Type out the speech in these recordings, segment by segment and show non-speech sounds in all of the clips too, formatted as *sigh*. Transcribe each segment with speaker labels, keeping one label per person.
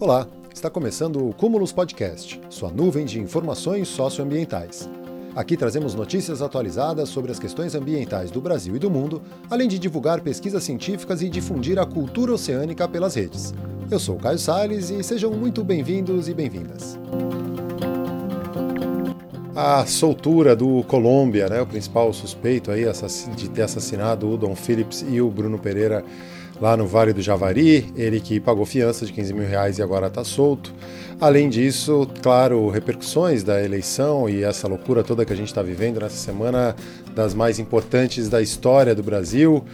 Speaker 1: Olá, está começando o Cúmulos Podcast, sua nuvem de informações socioambientais. Aqui trazemos notícias atualizadas sobre as questões ambientais do Brasil e do mundo, além de divulgar pesquisas científicas e difundir a cultura oceânica pelas redes. Eu sou Caio Salles e sejam muito bem-vindos e bem-vindas. A soltura do Colômbia, né, o principal suspeito aí de ter assassinado o Dom Phillips e o Bruno Pereira lá no Vale do Javari, ele que pagou fiança de 15 mil reais e agora está solto. Além disso, claro, repercussões da eleição e essa loucura toda que a gente está vivendo nessa semana das mais importantes da história do Brasil.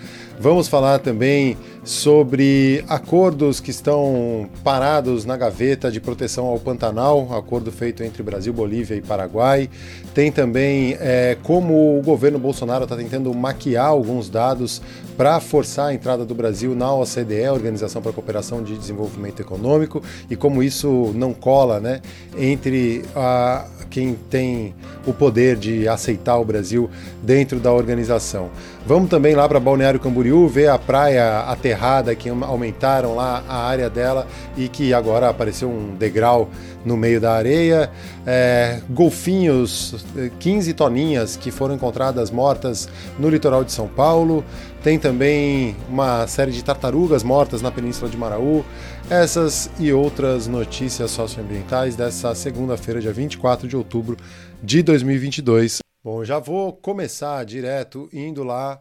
Speaker 1: Vamos falar também sobre acordos que estão parados na gaveta de proteção ao Pantanal, acordo feito entre Brasil, Bolívia e Paraguai. Tem também é, como o governo Bolsonaro está tentando maquiar alguns dados para forçar a entrada do Brasil na OCDE, Organização para a Cooperação de Desenvolvimento Econômico, e como isso não cola né, entre a, quem tem o poder de aceitar o Brasil dentro da organização. Vamos também lá para Balneário Camboriú, ver a praia aterrada que aumentaram lá a área dela e que agora apareceu um degrau no meio da areia. É, golfinhos, 15 toninhas que foram encontradas mortas no litoral de São Paulo. Tem também uma série de tartarugas mortas na Península de Maraú. Essas e outras notícias socioambientais dessa segunda-feira, dia 24 de outubro de 2022. Bom, já vou começar direto indo lá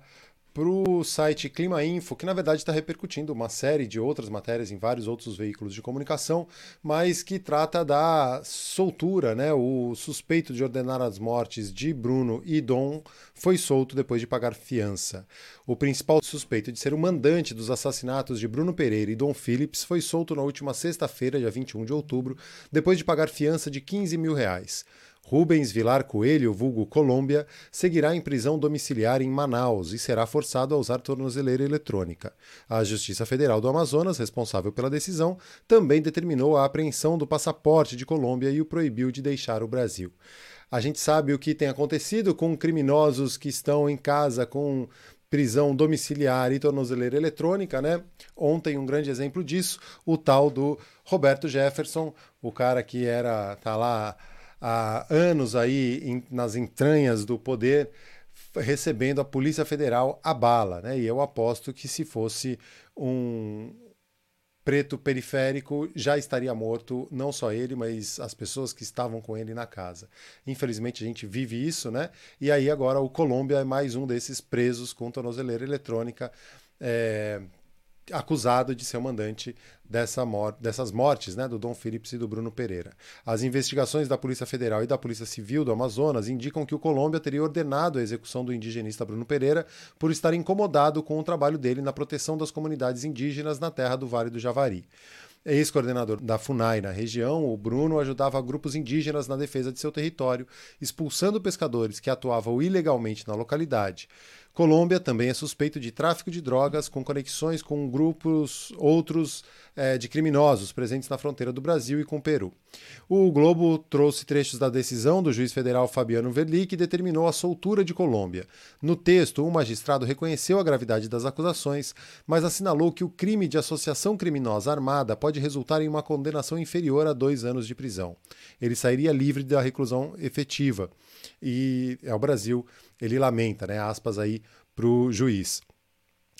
Speaker 1: para o site Clima Info, que na verdade está repercutindo uma série de outras matérias em vários outros veículos de comunicação, mas que trata da soltura, né? O suspeito de ordenar as mortes de Bruno e Dom foi solto depois de pagar fiança. O principal suspeito de ser o mandante dos assassinatos de Bruno Pereira e Dom Phillips foi solto na última sexta-feira, dia 21 de outubro, depois de pagar fiança de 15 mil reais. Rubens Vilar Coelho, vulgo Colômbia, seguirá em prisão domiciliar em Manaus e será forçado a usar tornozeleira eletrônica. A Justiça Federal do Amazonas, responsável pela decisão, também determinou a apreensão do passaporte de Colômbia e o proibiu de deixar o Brasil. A gente sabe o que tem acontecido com criminosos que estão em casa com prisão domiciliar e tornozeleira eletrônica, né? Ontem um grande exemplo disso, o tal do Roberto Jefferson, o cara que era tá lá há anos aí em, nas entranhas do poder, recebendo a Polícia Federal a bala. Né? E eu aposto que se fosse um preto periférico, já estaria morto, não só ele, mas as pessoas que estavam com ele na casa. Infelizmente a gente vive isso, né? E aí agora o Colômbia é mais um desses presos com tornozeleira eletrônica. É, acusado de ser o mandante dessa mor dessas mortes né, do Dom Phillips e do Bruno Pereira. As investigações da Polícia Federal e da Polícia Civil do Amazonas indicam que o Colômbia teria ordenado a execução do indigenista Bruno Pereira por estar incomodado com o trabalho dele na proteção das comunidades indígenas na terra do Vale do Javari. Ex-coordenador da FUNAI na região, o Bruno ajudava grupos indígenas na defesa de seu território, expulsando pescadores que atuavam ilegalmente na localidade. Colômbia também é suspeito de tráfico de drogas com conexões com grupos outros é, de criminosos presentes na fronteira do Brasil e com o Peru. O Globo trouxe trechos da decisão do juiz federal Fabiano Verli, que determinou a soltura de Colômbia. No texto, o magistrado reconheceu a gravidade das acusações, mas assinalou que o crime de associação criminosa armada pode resultar em uma condenação inferior a dois anos de prisão. Ele sairia livre da reclusão efetiva. E é o Brasil ele lamenta, né, aspas aí para o juiz.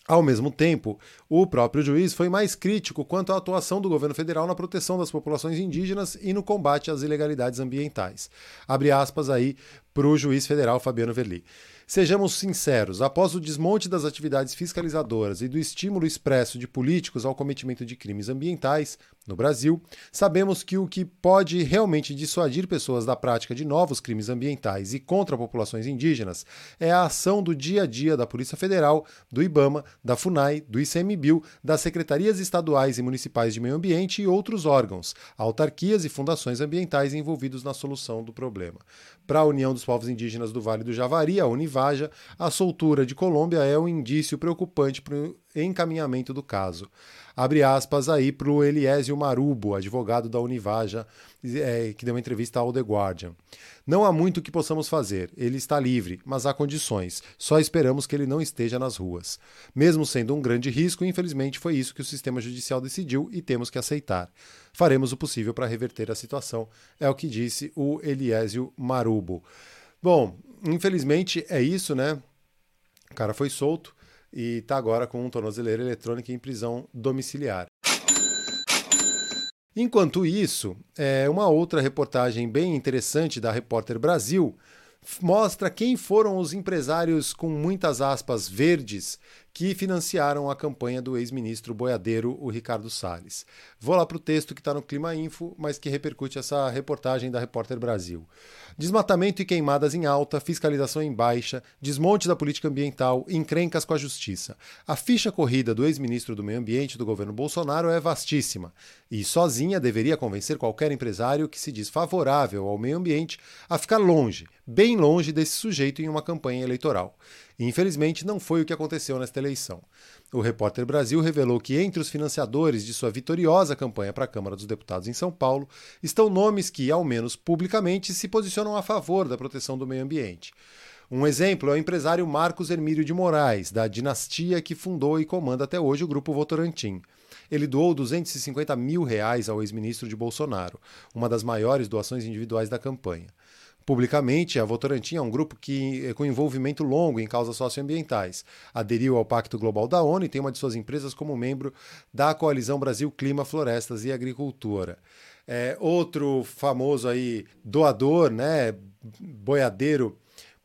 Speaker 1: Ao mesmo tempo, o próprio juiz foi mais crítico quanto à atuação do governo federal na proteção das populações indígenas e no combate às ilegalidades ambientais. Abre aspas aí para o juiz federal Fabiano Verli. Sejamos sinceros, após o desmonte das atividades fiscalizadoras e do estímulo expresso de políticos ao cometimento de crimes ambientais no Brasil, sabemos que o que pode realmente dissuadir pessoas da prática de novos crimes ambientais e contra populações indígenas é a ação do dia a dia da Polícia Federal, do IBAMA, da FUNAI, do ICMBio, das secretarias estaduais e municipais de meio ambiente e outros órgãos, autarquias e fundações ambientais envolvidos na solução do problema. Para a União dos Povos Indígenas do Vale do Javari, a Univaja, a soltura de Colômbia é um indício preocupante encaminhamento do caso. Abre aspas aí para o Eliésio Marubo, advogado da Univaja, é, que deu uma entrevista ao The Guardian. Não há muito que possamos fazer. Ele está livre, mas há condições. Só esperamos que ele não esteja nas ruas. Mesmo sendo um grande risco, infelizmente foi isso que o sistema judicial decidiu e temos que aceitar. Faremos o possível para reverter a situação, é o que disse o Eliésio Marubo. Bom, infelizmente é isso, né? O cara foi solto e está agora com um tornozeleira eletrônica em prisão domiciliar. Enquanto isso, é, uma outra reportagem bem interessante da Repórter Brasil mostra quem foram os empresários com muitas aspas verdes que financiaram a campanha do ex-ministro boiadeiro, o Ricardo Salles. Vou lá para o texto que está no Clima Info, mas que repercute essa reportagem da Repórter Brasil. Desmatamento e queimadas em alta, fiscalização em baixa, desmonte da política ambiental, encrencas com a justiça. A ficha corrida do ex-ministro do Meio Ambiente do governo Bolsonaro é vastíssima e sozinha deveria convencer qualquer empresário que se diz favorável ao meio ambiente a ficar longe, bem longe desse sujeito em uma campanha eleitoral. Infelizmente, não foi o que aconteceu nesta eleição. O Repórter Brasil revelou que entre os financiadores de sua vitoriosa campanha para a Câmara dos Deputados em São Paulo estão nomes que, ao menos publicamente, se posicionam a favor da proteção do meio ambiente. Um exemplo é o empresário Marcos Hermílio de Moraes, da dinastia que fundou e comanda até hoje o Grupo Votorantim. Ele doou 250 mil reais ao ex-ministro de Bolsonaro, uma das maiores doações individuais da campanha. Publicamente, a Votorantim é um grupo que, é com envolvimento longo em causas socioambientais. Aderiu ao Pacto Global da ONU e tem uma de suas empresas como membro da Coalizão Brasil Clima, Florestas e Agricultura. É, outro famoso aí doador, né, boiadeiro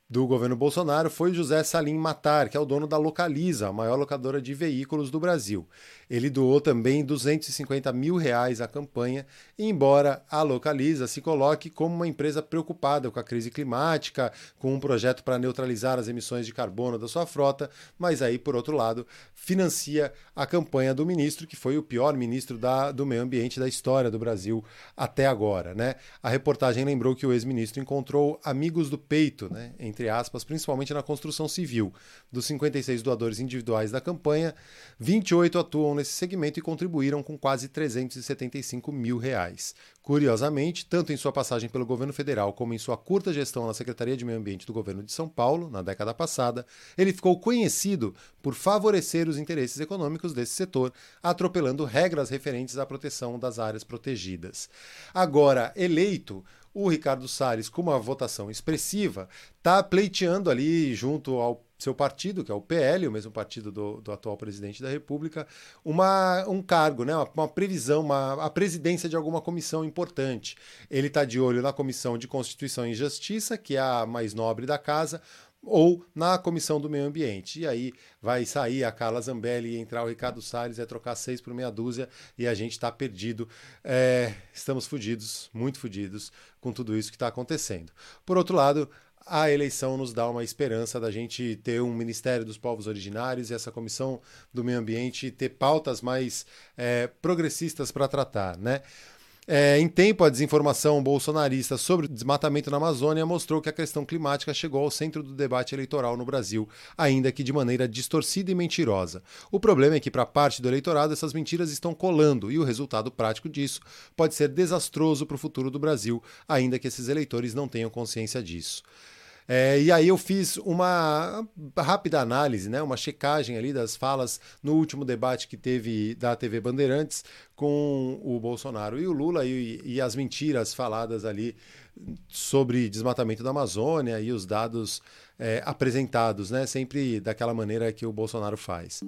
Speaker 1: do governo Bolsonaro foi José Salim Matar, que é o dono da Localiza, a maior locadora de veículos do Brasil. Ele doou também 250 mil reais à campanha, embora a Localiza se coloque como uma empresa preocupada com a crise climática, com um projeto para neutralizar as emissões de carbono da sua frota, mas aí, por outro lado, financia a campanha do ministro, que foi o pior ministro da, do meio ambiente da história do Brasil até agora. Né? A reportagem lembrou que o ex-ministro encontrou amigos do peito, né, entre aspas, principalmente na construção civil. Dos 56 doadores individuais da campanha, 28 atuam nesse segmento e contribuíram com quase 375 mil reais. Curiosamente, tanto em sua passagem pelo governo federal como em sua curta gestão na Secretaria de Meio Ambiente do governo de São Paulo, na década passada, ele ficou conhecido por favorecer os interesses econômicos desse setor, atropelando regras referentes à proteção das áreas protegidas. Agora, eleito, o Ricardo Salles, com uma votação expressiva, está pleiteando ali junto ao seu partido, que é o PL, o mesmo partido do, do atual presidente da República, uma, um cargo, né, uma, uma previsão, uma, a presidência de alguma comissão importante. Ele está de olho na Comissão de Constituição e Justiça, que é a mais nobre da casa, ou na Comissão do Meio Ambiente. E aí vai sair a Carla Zambelli e entrar o Ricardo Salles, é trocar seis por meia dúzia e a gente está perdido. É, estamos fodidos, muito fodidos com tudo isso que está acontecendo. Por outro lado, a eleição nos dá uma esperança da gente ter um Ministério dos Povos Originários e essa Comissão do Meio Ambiente ter pautas mais é, progressistas para tratar, né? É, em tempo, a desinformação bolsonarista sobre o desmatamento na Amazônia mostrou que a questão climática chegou ao centro do debate eleitoral no Brasil, ainda que de maneira distorcida e mentirosa. O problema é que, para parte do eleitorado, essas mentiras estão colando e o resultado prático disso pode ser desastroso para o futuro do Brasil, ainda que esses eleitores não tenham consciência disso. É, e aí eu fiz uma rápida análise, né, uma checagem ali das falas no último debate que teve da TV Bandeirantes com o Bolsonaro e o Lula e, e as mentiras faladas ali sobre desmatamento da Amazônia e os dados é, apresentados, né, sempre daquela maneira que o Bolsonaro faz.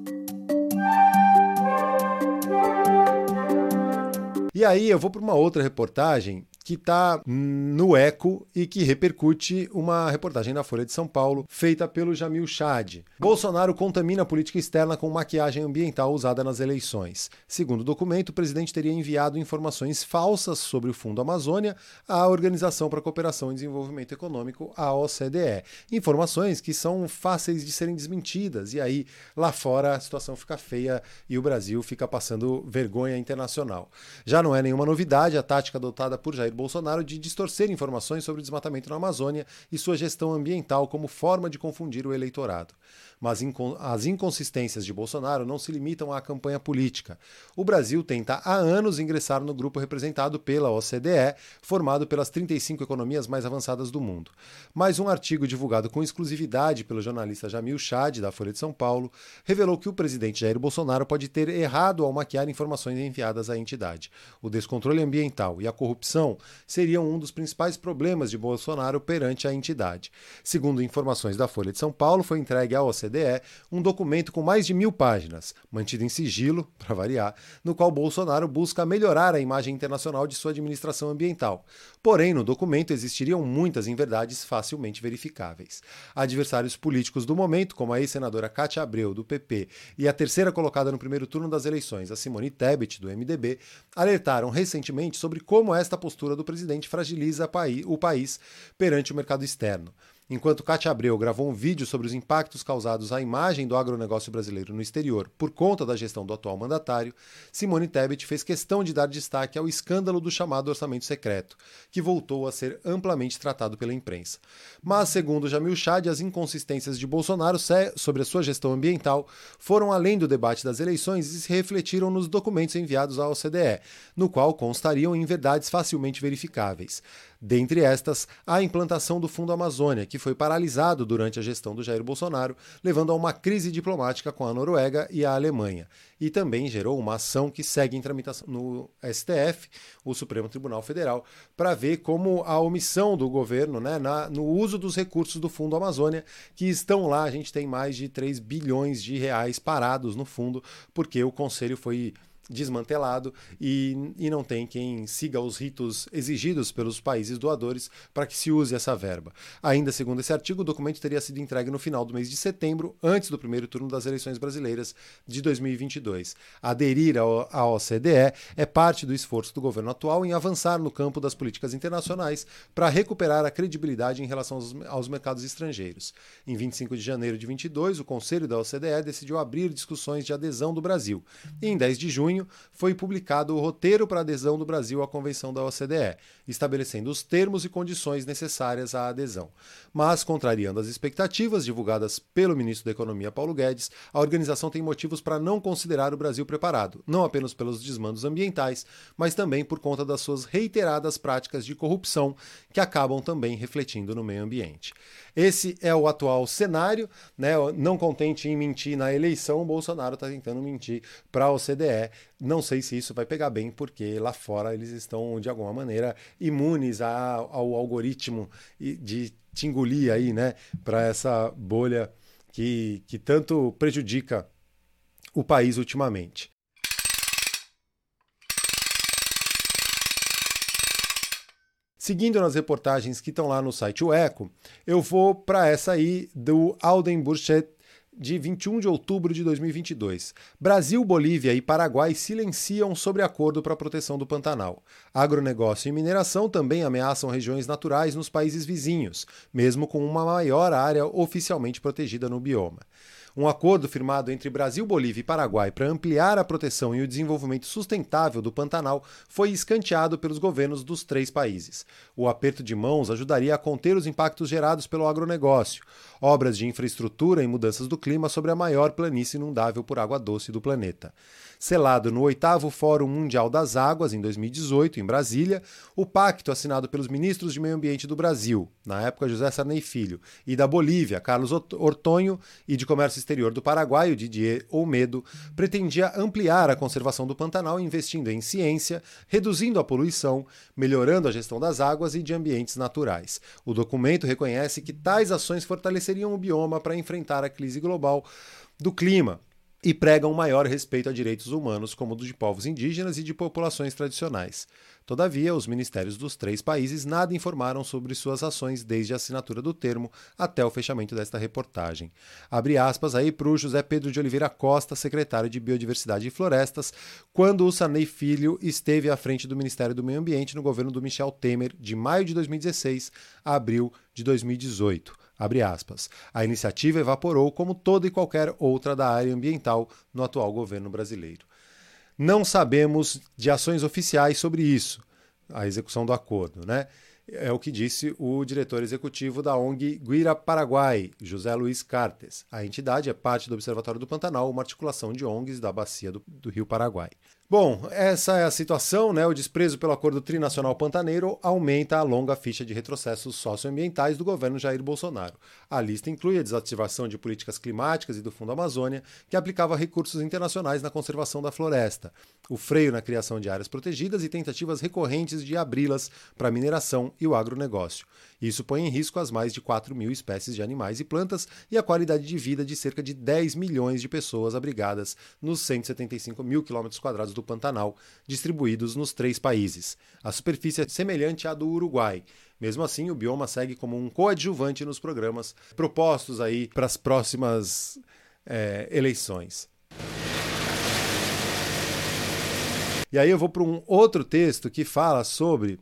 Speaker 1: E aí eu vou para uma outra reportagem que está no Eco e que repercute uma reportagem da Folha de São Paulo feita pelo Jamil Chad. Bolsonaro contamina a política externa com maquiagem ambiental usada nas eleições. Segundo o documento, o presidente teria enviado informações falsas sobre o Fundo Amazônia à Organização para a Cooperação e Desenvolvimento Econômico, a OCDE. Informações que são fáceis de serem desmentidas. E aí, lá fora, a situação fica feia e o Brasil fica passando vergonha internacional. Já não é nenhuma novidade a tática adotada por Jair Bolsonaro de distorcer informações sobre o desmatamento na Amazônia e sua gestão ambiental como forma de confundir o eleitorado. Mas as inconsistências de Bolsonaro não se limitam à campanha política. O Brasil tenta há anos ingressar no grupo representado pela OCDE, formado pelas 35 economias mais avançadas do mundo. Mais um artigo divulgado com exclusividade pelo jornalista Jamil Chad, da Folha de São Paulo, revelou que o presidente Jair Bolsonaro pode ter errado ao maquiar informações enviadas à entidade. O descontrole ambiental e a corrupção seriam um dos principais problemas de Bolsonaro perante a entidade. Segundo informações da Folha de São Paulo, foi entregue à OCDE um documento com mais de mil páginas, mantido em sigilo, *laughs* para variar, no qual Bolsonaro busca melhorar a imagem internacional de sua administração ambiental. Porém, no documento existiriam muitas inverdades facilmente verificáveis. Adversários políticos do momento, como a ex-senadora Cátia Abreu, do PP, e a terceira colocada no primeiro turno das eleições, a Simone Tebet, do MDB, alertaram recentemente sobre como esta postura do presidente fragiliza o país perante o mercado externo. Enquanto Cátia Abreu gravou um vídeo sobre os impactos causados à imagem do agronegócio brasileiro no exterior por conta da gestão do atual mandatário, Simone Tebet fez questão de dar destaque ao escândalo do chamado orçamento secreto, que voltou a ser amplamente tratado pela imprensa. Mas, segundo Jamil Chad, as inconsistências de Bolsonaro sobre a sua gestão ambiental foram além do debate das eleições e se refletiram nos documentos enviados à OCDE, no qual constariam inverdades facilmente verificáveis. Dentre estas, a implantação do Fundo Amazônia, que foi paralisado durante a gestão do Jair Bolsonaro, levando a uma crise diplomática com a Noruega e a Alemanha. E também gerou uma ação que segue em tramitação no STF, o Supremo Tribunal Federal, para ver como a omissão do governo né, na, no uso dos recursos do Fundo Amazônia, que estão lá, a gente tem mais de 3 bilhões de reais parados no fundo, porque o Conselho foi desmantelado e, e não tem quem siga os ritos exigidos pelos países doadores para que se use essa verba. Ainda segundo esse artigo, o documento teria sido entregue no final do mês de setembro, antes do primeiro turno das eleições brasileiras de 2022. Aderir à OCDE é parte do esforço do governo atual em avançar no campo das políticas internacionais para recuperar a credibilidade em relação aos, aos mercados estrangeiros. Em 25 de janeiro de 22, o Conselho da OCDE decidiu abrir discussões de adesão do Brasil. E em 10 de junho, junho, foi publicado o roteiro para adesão do Brasil à Convenção da OCDE, estabelecendo os termos e condições necessárias à adesão. Mas, contrariando as expectativas divulgadas pelo ministro da Economia Paulo Guedes, a organização tem motivos para não considerar o Brasil preparado, não apenas pelos desmandos ambientais, mas também por conta das suas reiteradas práticas de corrupção que acabam também refletindo no meio ambiente. Esse é o atual cenário, né? Não contente em mentir na eleição, Bolsonaro está tentando mentir para a OCDE. Não sei se isso vai pegar bem, porque lá fora eles estão, de alguma maneira, imunes ao algoritmo de te engolir aí, né? Para essa bolha que, que tanto prejudica o país ultimamente. Seguindo nas reportagens que estão lá no site O Eco, eu vou para essa aí do Alden Burchett de 21 de outubro de 2022. Brasil, Bolívia e Paraguai silenciam sobre acordo para a proteção do Pantanal. Agronegócio e mineração também ameaçam regiões naturais nos países vizinhos, mesmo com uma maior área oficialmente protegida no bioma. Um acordo firmado entre Brasil, Bolívia e Paraguai para ampliar a proteção e o desenvolvimento sustentável do Pantanal foi escanteado pelos governos dos três países. O aperto de mãos ajudaria a conter os impactos gerados pelo agronegócio, obras de infraestrutura e mudanças do clima sobre a maior planície inundável por água doce do planeta. Selado no oitavo Fórum Mundial das Águas, em 2018, em Brasília, o pacto assinado pelos ministros de Meio Ambiente do Brasil, na época José Sarney Filho, e da Bolívia, Carlos Ortonho, e de Comércio Exterior do Paraguai, o Didier Olmedo, pretendia ampliar a conservação do Pantanal investindo em ciência, reduzindo a poluição, melhorando a gestão das águas e de ambientes naturais. O documento reconhece que tais ações fortaleceriam o bioma para enfrentar a crise global do clima, e pregam maior respeito a direitos humanos, como o de povos indígenas e de populações tradicionais. Todavia, os ministérios dos três países nada informaram sobre suas ações desde a assinatura do termo até o fechamento desta reportagem. Abre aspas aí para o José Pedro de Oliveira Costa, secretário de Biodiversidade e Florestas, quando o Sarney Filho esteve à frente do Ministério do Meio Ambiente no governo do Michel Temer, de maio de 2016 a abril de 2018. A iniciativa evaporou como toda e qualquer outra da área ambiental no atual governo brasileiro. Não sabemos de ações oficiais sobre isso. a execução do acordo, né? É o que disse o diretor executivo da ONG Guira Paraguai, José Luiz Cartes. A entidade é parte do Observatório do Pantanal, uma articulação de ONGs da bacia do, do Rio Paraguai. Bom, essa é a situação, né? O desprezo pelo acordo trinacional pantaneiro aumenta a longa ficha de retrocessos socioambientais do governo Jair Bolsonaro. A lista inclui a desativação de políticas climáticas e do Fundo Amazônia, que aplicava recursos internacionais na conservação da floresta, o freio na criação de áreas protegidas e tentativas recorrentes de abri-las para mineração e o agronegócio. Isso põe em risco as mais de 4 mil espécies de animais e plantas e a qualidade de vida de cerca de 10 milhões de pessoas abrigadas nos 175 mil quilômetros quadrados do Pantanal, distribuídos nos três países. A superfície é semelhante à do Uruguai. Mesmo assim, o bioma segue como um coadjuvante nos programas propostos aí para as próximas é, eleições. E aí eu vou para um outro texto que fala sobre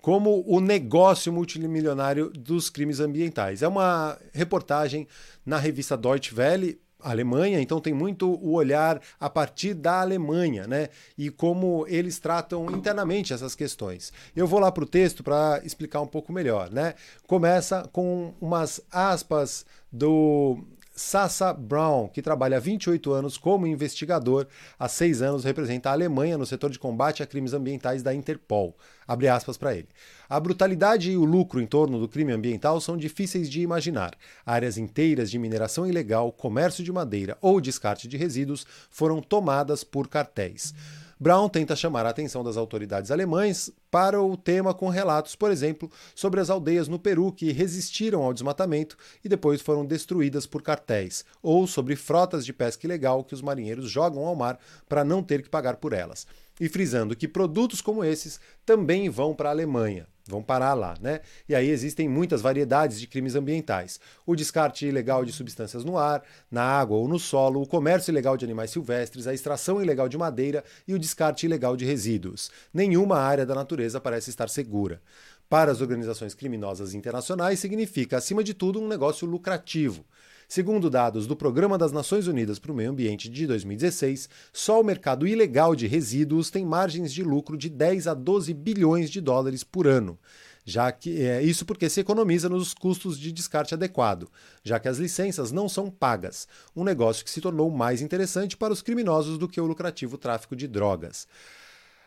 Speaker 1: como o negócio multimilionário dos crimes ambientais. É uma reportagem na revista Deutsche Welle, Alemanha, então tem muito o olhar a partir da Alemanha, né? E como eles tratam internamente essas questões. Eu vou lá para o texto para explicar um pouco melhor, né? Começa com umas aspas do Sassa Brown, que trabalha há 28 anos como investigador, há seis anos representa a Alemanha no setor de combate a crimes ambientais da Interpol. Abre aspas para ele. A brutalidade e o lucro em torno do crime ambiental são difíceis de imaginar. Áreas inteiras de mineração ilegal, comércio de madeira ou descarte de resíduos foram tomadas por cartéis. Brown tenta chamar a atenção das autoridades alemães para o tema com relatos, por exemplo, sobre as aldeias no Peru que resistiram ao desmatamento e depois foram destruídas por cartéis, ou sobre frotas de pesca ilegal que os marinheiros jogam ao mar para não ter que pagar por elas. E frisando que produtos como esses também vão para a Alemanha vão parar lá, né? E aí existem muitas variedades de crimes ambientais. O descarte ilegal de substâncias no ar, na água ou no solo, o comércio ilegal de animais silvestres, a extração ilegal de madeira e o descarte ilegal de resíduos. Nenhuma área da natureza parece estar segura. Para as organizações criminosas internacionais, significa, acima de tudo, um negócio lucrativo. Segundo dados do Programa das Nações Unidas para o Meio Ambiente de 2016, só o mercado ilegal de resíduos tem margens de lucro de 10 a 12 bilhões de dólares por ano. Já que é isso porque se economiza nos custos de descarte adequado, já que as licenças não são pagas, um negócio que se tornou mais interessante para os criminosos do que o lucrativo tráfico de drogas.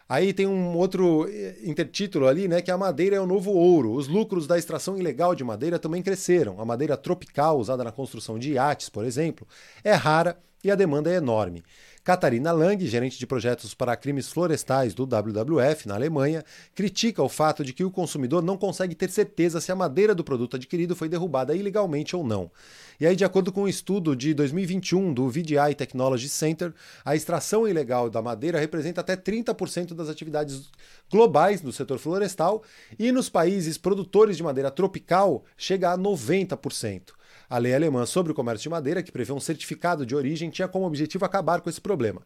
Speaker 1: Aí tem um outro eh, intertítulo ali, né, que a madeira é o novo ouro. Os lucros da extração ilegal de madeira também cresceram. A madeira tropical usada na construção de iates, por exemplo, é rara e a demanda é enorme. Catarina Lang, gerente de projetos para crimes florestais do WWF na Alemanha, critica o fato de que o consumidor não consegue ter certeza se a madeira do produto adquirido foi derrubada ilegalmente ou não. E aí, de acordo com um estudo de 2021 do VDI Technology Center, a extração ilegal da madeira representa até 30% das atividades globais no setor florestal e nos países produtores de madeira tropical chega a 90%. A lei alemã sobre o comércio de madeira, que prevê um certificado de origem, tinha como objetivo acabar com esse problema.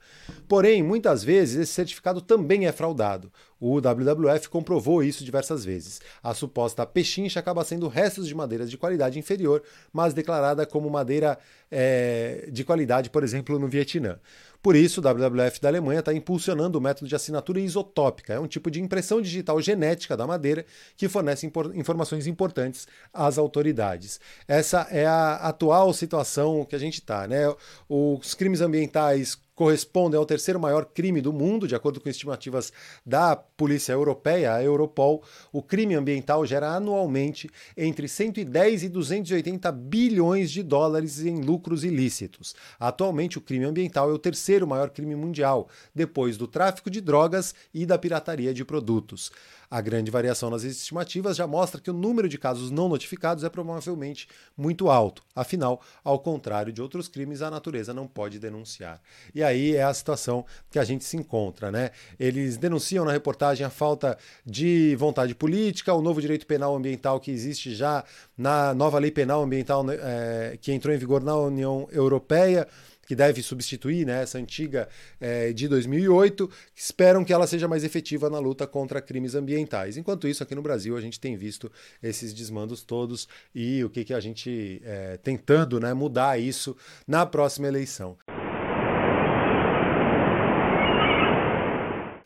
Speaker 1: Porém, muitas vezes esse certificado também é fraudado. O WWF comprovou isso diversas vezes. A suposta pechincha acaba sendo restos de madeiras de qualidade inferior, mas declarada como madeira é, de qualidade, por exemplo, no Vietnã. Por isso, o WWF da Alemanha está impulsionando o método de assinatura isotópica. É um tipo de impressão digital genética da madeira que fornece informações importantes às autoridades. Essa é a atual situação que a gente está. Né? Os crimes ambientais correspondem ao terceiro maior crime do mundo, de acordo com estimativas da Polícia Europeia, a Europol. O crime ambiental gera anualmente entre 110 e 280 bilhões de dólares em lucros ilícitos. Atualmente, o crime ambiental é o terceiro maior crime mundial, depois do tráfico de drogas e da pirataria de produtos. A grande variação nas estimativas já mostra que o número de casos não notificados é provavelmente muito alto. Afinal, ao contrário de outros crimes, a natureza não pode denunciar. E aí é a situação que a gente se encontra, né? Eles denunciam na reportagem a falta de vontade política, o novo direito penal ambiental que existe já na nova lei penal ambiental é, que entrou em vigor na União Europeia que deve substituir né, essa antiga é, de 2008, esperam que ela seja mais efetiva na luta contra crimes ambientais. Enquanto isso, aqui no Brasil, a gente tem visto esses desmandos todos e o que, que a gente é, tentando né, mudar isso na próxima eleição.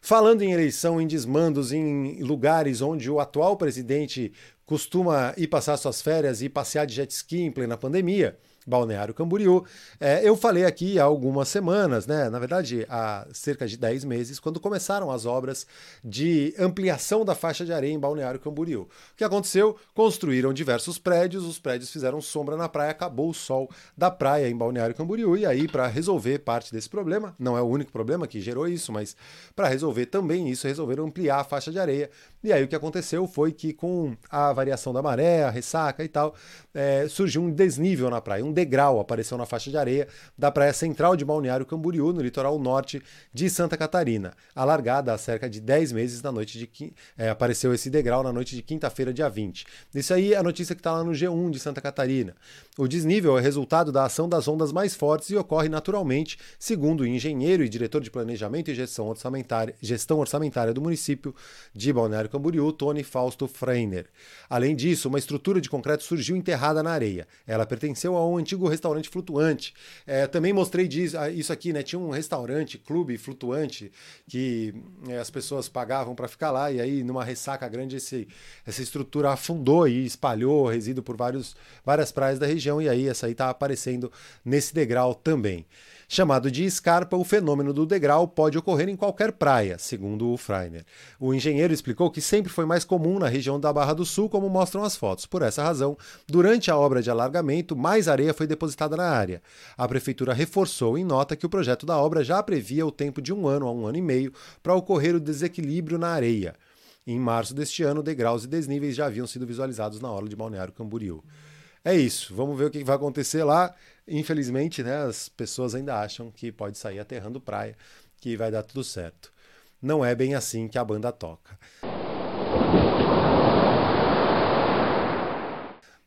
Speaker 1: Falando em eleição, em desmandos, em lugares onde o atual presidente costuma ir passar suas férias e passear de jet ski em plena pandemia, Balneário Camboriú. É, eu falei aqui há algumas semanas, né? Na verdade, há cerca de 10 meses, quando começaram as obras de ampliação da faixa de areia em Balneário Camboriú. O que aconteceu? Construíram diversos prédios, os prédios fizeram sombra na praia, acabou o sol da praia em Balneário Camboriú. E aí, para resolver parte desse problema, não é o único problema que gerou isso, mas para resolver também isso, resolveram ampliar a faixa de areia. E aí o que aconteceu foi que com a variação da maré, a ressaca e tal, é, surgiu um desnível na praia, um degrau apareceu na faixa de areia da praia central de Balneário Camboriú, no litoral norte de Santa Catarina. Alargada há cerca de 10 meses na noite de é, apareceu esse degrau na noite de quinta-feira, dia 20. Isso aí é a notícia que está lá no G1 de Santa Catarina. O desnível é resultado da ação das ondas mais fortes e ocorre naturalmente, segundo o engenheiro e diretor de planejamento e gestão orçamentária, gestão orçamentária do município de Balneário Camboriú, Tony Fausto Freiner. Além disso, uma estrutura de concreto surgiu enterrada na areia. Ela pertenceu a um antigo restaurante flutuante. É, também mostrei ah, isso aqui, né? Tinha um restaurante, clube flutuante, que é, as pessoas pagavam para ficar lá, e aí, numa ressaca grande, esse, essa estrutura afundou e espalhou resíduo por vários, várias praias da região, e aí essa aí está aparecendo nesse degrau também. Chamado de escarpa, o fenômeno do degrau pode ocorrer em qualquer praia, segundo o Freiner. O engenheiro explicou que sempre foi mais comum na região da Barra do Sul, como mostram as fotos. Por essa razão, durante a obra de alargamento, mais areia foi depositada na área. A prefeitura reforçou em nota que o projeto da obra já previa o tempo de um ano a um ano e meio para ocorrer o desequilíbrio na areia. Em março deste ano, degraus e desníveis já haviam sido visualizados na orla de Balneário Camboriú. É isso, vamos ver o que vai acontecer lá. Infelizmente, né, as pessoas ainda acham que pode sair aterrando praia, que vai dar tudo certo. Não é bem assim que a banda toca.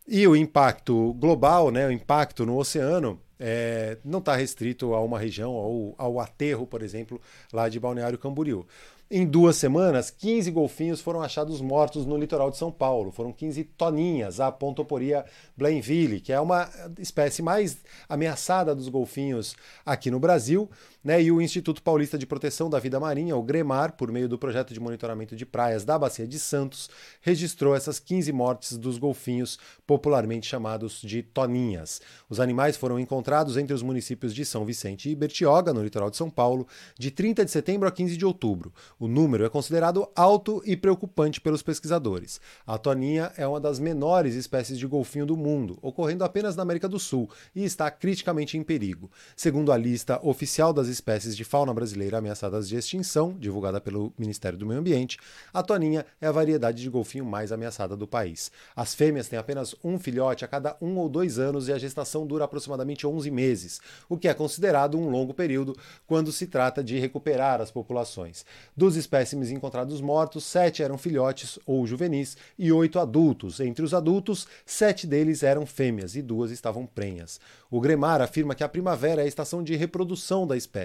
Speaker 1: E o impacto global, né, o impacto no oceano, é, não está restrito a uma região, ao, ao aterro, por exemplo, lá de Balneário Camboriú. Em duas semanas, 15 golfinhos foram achados mortos no litoral de São Paulo. Foram 15 toninhas, a Pontoporia blainville, que é uma espécie mais ameaçada dos golfinhos aqui no Brasil. Né? E o Instituto Paulista de Proteção da Vida Marinha, o GREMAR, por meio do projeto de monitoramento de praias da Bacia de Santos, registrou essas 15 mortes dos golfinhos, popularmente chamados de toninhas. Os animais foram encontrados entre os municípios de São Vicente e Bertioga, no litoral de São Paulo, de 30 de setembro a 15 de outubro. O número é considerado alto e preocupante pelos pesquisadores. A toninha é uma das menores espécies de golfinho do mundo, ocorrendo apenas na América do Sul, e está criticamente em perigo. Segundo a lista oficial das espécies de fauna brasileira ameaçadas de extinção, divulgada pelo Ministério do Meio Ambiente, a toninha é a variedade de golfinho mais ameaçada do país. As fêmeas têm apenas um filhote a cada um ou dois anos e a gestação dura aproximadamente 11 meses, o que é considerado um longo período quando se trata de recuperar as populações. Dos espécimes encontrados mortos, sete eram filhotes ou juvenis e oito adultos. Entre os adultos, sete deles eram fêmeas e duas estavam prenhas. O Gremar afirma que a primavera é a estação de reprodução da espécie,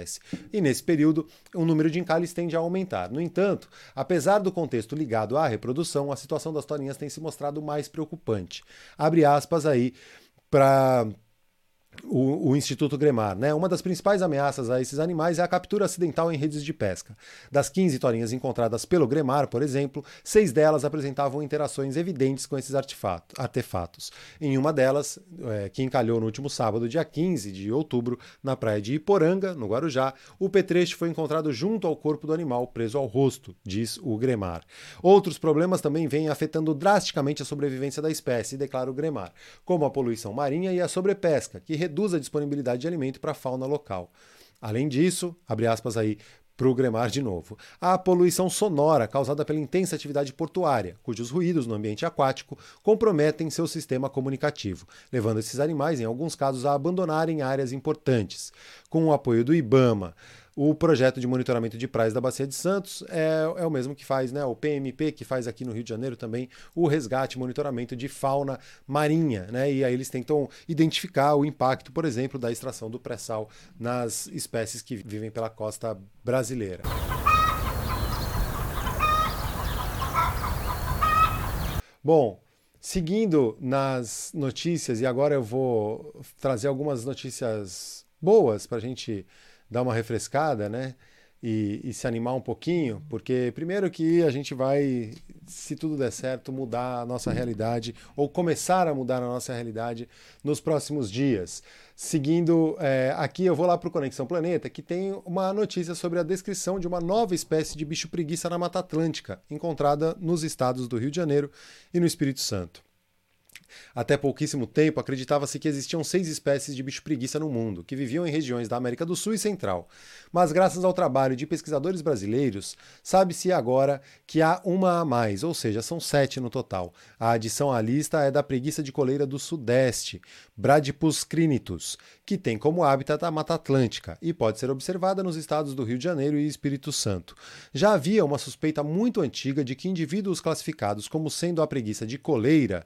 Speaker 1: e nesse período o número de encalhes tende a aumentar. No entanto, apesar do contexto ligado à reprodução, a situação das torinhas tem se mostrado mais preocupante. Abre aspas aí para o, o, Instituto Gremar. Né? Uma das principais ameaças a esses animais é a captura acidental em redes de pesca. Das 15 torinhas encontradas pelo Gremar, por exemplo, seis delas apresentavam interações evidentes com esses artefatos. Em uma delas, é, que encalhou no último sábado, dia 15 de outubro, na praia de Iporanga, no Guarujá, o petrecho foi encontrado junto ao corpo do animal, preso ao rosto, diz o Gremar. Outros problemas também vêm afetando drasticamente a sobrevivência da espécie, declara o Gremar, como a poluição marinha e a sobrepesca, que reduz a disponibilidade de alimento para a fauna local. Além disso, abre aspas aí, Gremar de novo. A poluição sonora causada pela intensa atividade portuária, cujos ruídos no ambiente aquático comprometem seu sistema comunicativo, levando esses animais, em alguns casos, a abandonarem áreas importantes. Com o apoio do IBAMA, o projeto de monitoramento de praias da Bacia de Santos é, é o mesmo que faz, né? O PMP, que faz aqui no Rio de Janeiro também o resgate, monitoramento de fauna marinha, né? E aí eles tentam identificar o impacto, por exemplo, da extração do pré-sal nas espécies que vivem pela costa brasileira. Bom, seguindo nas notícias, e agora eu vou trazer algumas notícias boas para a gente dar uma refrescada, né? e, e, se animar um pouquinho, porque primeiro que a gente vai, se tudo der certo, mudar a nossa realidade ou começar a mudar a nossa realidade nos próximos dias. Seguindo é, aqui, eu vou lá para o Conexão Planeta, que tem uma notícia sobre a descrição de uma nova espécie de bicho preguiça na Mata Atlântica, encontrada nos estados do Rio de Janeiro e no Espírito Santo. Até pouquíssimo tempo, acreditava-se que existiam seis espécies de bicho-preguiça no mundo, que viviam em regiões da América do Sul e Central. Mas, graças ao trabalho de pesquisadores brasileiros, sabe-se agora que há uma a mais, ou seja, são sete no total. A adição à lista é da preguiça de coleira do Sudeste, Bradipus crinitus, que tem como hábitat a Mata Atlântica e pode ser observada nos estados do Rio de Janeiro e Espírito Santo. Já havia uma suspeita muito antiga de que indivíduos classificados como sendo a preguiça de coleira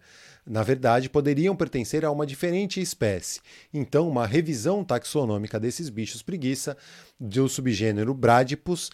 Speaker 1: na verdade, poderiam pertencer a uma diferente espécie. Então, uma revisão taxonômica desses bichos preguiça do subgênero Bradipus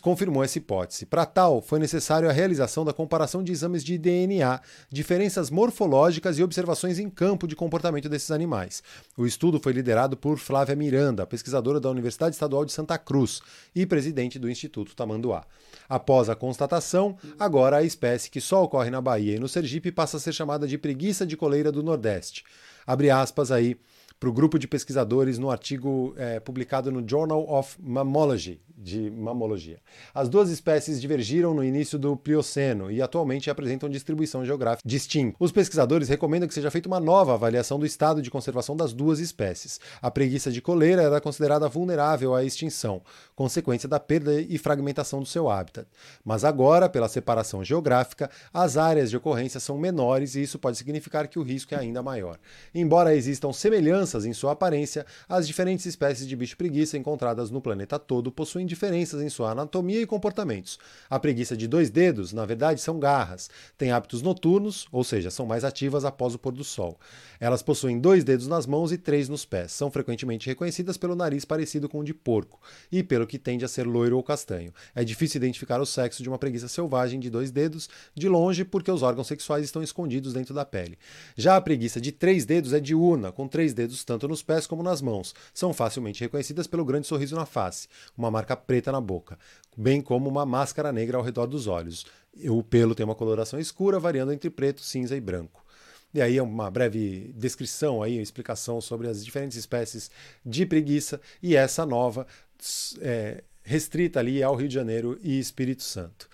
Speaker 1: confirmou essa hipótese. Para tal, foi necessário a realização da comparação de exames de DNA, diferenças morfológicas e observações em campo de comportamento desses animais. O estudo foi liderado por Flávia Miranda, pesquisadora da Universidade Estadual de Santa Cruz e presidente do Instituto Tamanduá. Após a constatação, agora a espécie que só ocorre na Bahia e no Sergipe passa a ser chamada de preguiça de coleira do Nordeste. Abre aspas aí para o grupo de pesquisadores no artigo é, publicado no Journal of Mammalogy, de mamologia. As duas espécies divergiram no início do Plioceno e atualmente apresentam distribuição geográfica distinta. Os pesquisadores recomendam que seja feita uma nova avaliação do estado de conservação das duas espécies. A preguiça de coleira era considerada vulnerável à extinção, consequência da perda e fragmentação do seu hábitat. Mas agora, pela separação geográfica, as áreas de ocorrência são menores e isso pode significar que o risco é ainda maior. Embora existam semelhanças em sua aparência, as diferentes espécies de bicho preguiça encontradas no planeta todo possuem diferenças em sua anatomia e comportamentos. A preguiça de dois dedos, na verdade, são garras. Têm hábitos noturnos, ou seja, são mais ativas após o pôr do sol. Elas possuem dois dedos nas mãos e três nos pés. São frequentemente reconhecidas pelo nariz parecido com o de porco e pelo que tende a ser loiro ou castanho. É difícil identificar o sexo de uma preguiça selvagem de dois dedos de longe porque os órgãos sexuais estão escondidos dentro da pele. Já a preguiça de três dedos é diurna, com três dedos tanto nos pés como nas mãos. São facilmente reconhecidas pelo grande sorriso na face, uma marca preta na boca, bem como uma máscara negra ao redor dos olhos. O pelo tem uma coloração escura, variando entre preto, cinza e branco. E aí uma breve descrição, aí, explicação sobre as diferentes espécies de preguiça e essa nova é, restrita ali ao Rio de Janeiro e Espírito Santo.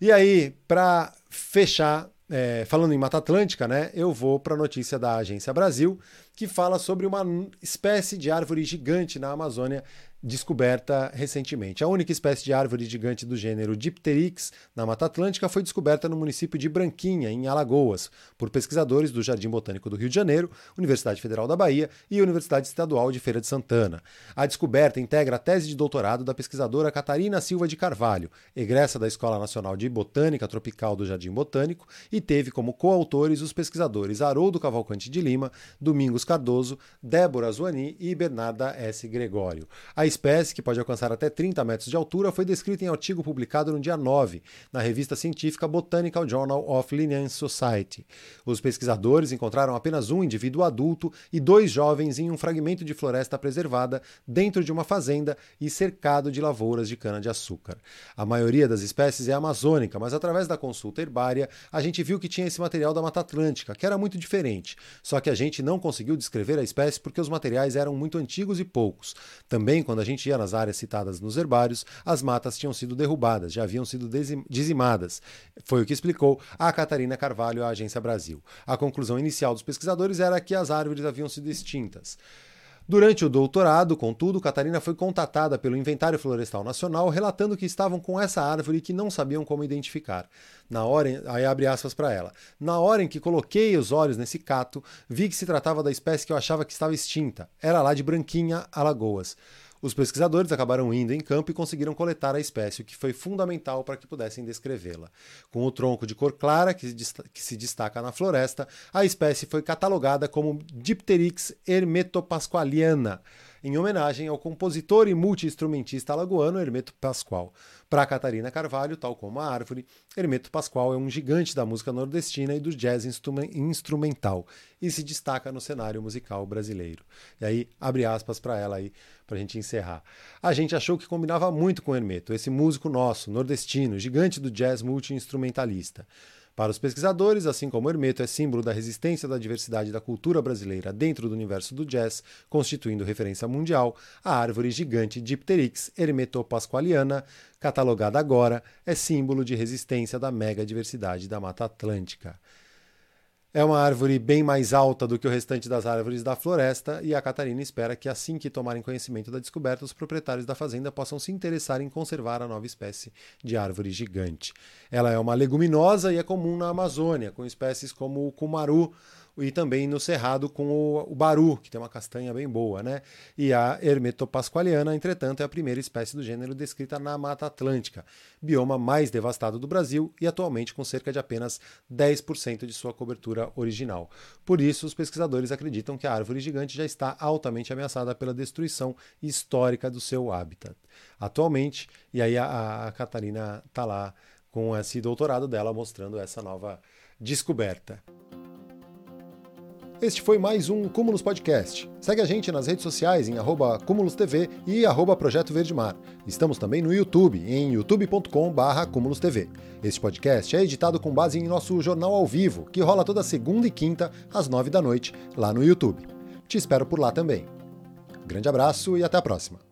Speaker 1: E aí, para fechar é, falando em Mata Atlântica, né, eu vou para a notícia da Agência Brasil, que fala sobre uma espécie de árvore gigante na Amazônia descoberta recentemente. A única espécie de árvore gigante do gênero Dipteryx na Mata Atlântica foi descoberta no município de Branquinha, em Alagoas, por pesquisadores do Jardim Botânico do Rio de Janeiro, Universidade Federal da Bahia e Universidade Estadual de Feira de Santana. A descoberta integra a tese de doutorado da pesquisadora Catarina Silva de Carvalho, egressa da Escola Nacional de Botânica Tropical do Jardim Botânico, e teve como coautores os pesquisadores Haroldo Cavalcante de Lima, Domingos Cardoso, Débora Zuani e Bernarda S. Gregório. A espécie, que pode alcançar até 30 metros de altura, foi descrita em artigo publicado no dia 9, na revista científica Botanical Journal of Linnean Society. Os pesquisadores encontraram apenas um indivíduo adulto e dois jovens em um fragmento de floresta preservada dentro de uma fazenda e cercado de lavouras de cana-de-açúcar. A maioria das espécies é amazônica, mas através da consulta herbária, a gente viu que tinha esse material da Mata Atlântica, que era muito diferente. Só que a gente não conseguiu descrever a espécie porque os materiais eram muito antigos e poucos. Também, quando a gente ia nas áreas citadas nos herbários, as matas tinham sido derrubadas, já haviam sido dizimadas. Foi o que explicou a Catarina Carvalho à Agência Brasil. A conclusão inicial dos pesquisadores era que as árvores haviam sido extintas. Durante o doutorado, contudo, Catarina foi contatada pelo Inventário Florestal Nacional relatando que estavam com essa árvore que não sabiam como identificar. Na hora, aí abre aspas para ela. Na hora em que coloquei os olhos nesse cato, vi que se tratava da espécie que eu achava que estava extinta. Era lá de Branquinha, Alagoas. Os pesquisadores acabaram indo em campo e conseguiram coletar a espécie, o que foi fundamental para que pudessem descrevê-la. Com o tronco de cor clara, que se destaca na floresta, a espécie foi catalogada como Dipteryx hermetopasqualiana em homenagem ao compositor e multiinstrumentista alagoano Hermeto Pascoal. Para Catarina Carvalho, tal como a árvore, Hermeto Pascoal é um gigante da música nordestina e do jazz instrumental e se destaca no cenário musical brasileiro. E aí, abre aspas para ela aí, para a gente encerrar. A gente achou que combinava muito com Hermeto, esse músico nosso, nordestino, gigante do jazz multi-instrumentalista. Para os pesquisadores, assim como Hermeto é símbolo da resistência da diversidade da cultura brasileira dentro do universo do jazz, constituindo referência mundial, a árvore gigante Dipteryx hermetopasqualiana, catalogada agora, é símbolo de resistência da mega diversidade da Mata Atlântica. É uma árvore bem mais alta do que o restante das árvores da floresta e a Catarina espera que, assim que tomarem conhecimento da descoberta, os proprietários da fazenda possam se interessar em conservar a nova espécie de árvore gigante. Ela é uma leguminosa e é comum na Amazônia, com espécies como o cumaru, e também no Cerrado com o, o baru, que tem uma castanha bem boa, né? E a Hermetopasqualiana, entretanto, é a primeira espécie do gênero descrita na Mata Atlântica, bioma mais devastado do Brasil e atualmente com cerca de apenas 10% de sua cobertura original. Por isso, os pesquisadores acreditam que a árvore gigante já está altamente ameaçada pela destruição histórica do seu habitat. Atualmente, e aí a, a Catarina está lá com esse doutorado dela mostrando essa nova descoberta. Este foi mais um Cúmulos Podcast. Segue a gente nas redes sociais em arroba TV e arroba Projeto Verde Mar. Estamos também no YouTube, em youtube.com.br CúmulosTV. Este podcast é editado com base em nosso jornal ao vivo, que rola toda segunda e quinta, às nove da noite, lá no YouTube. Te espero por lá também. Grande abraço e até a próxima.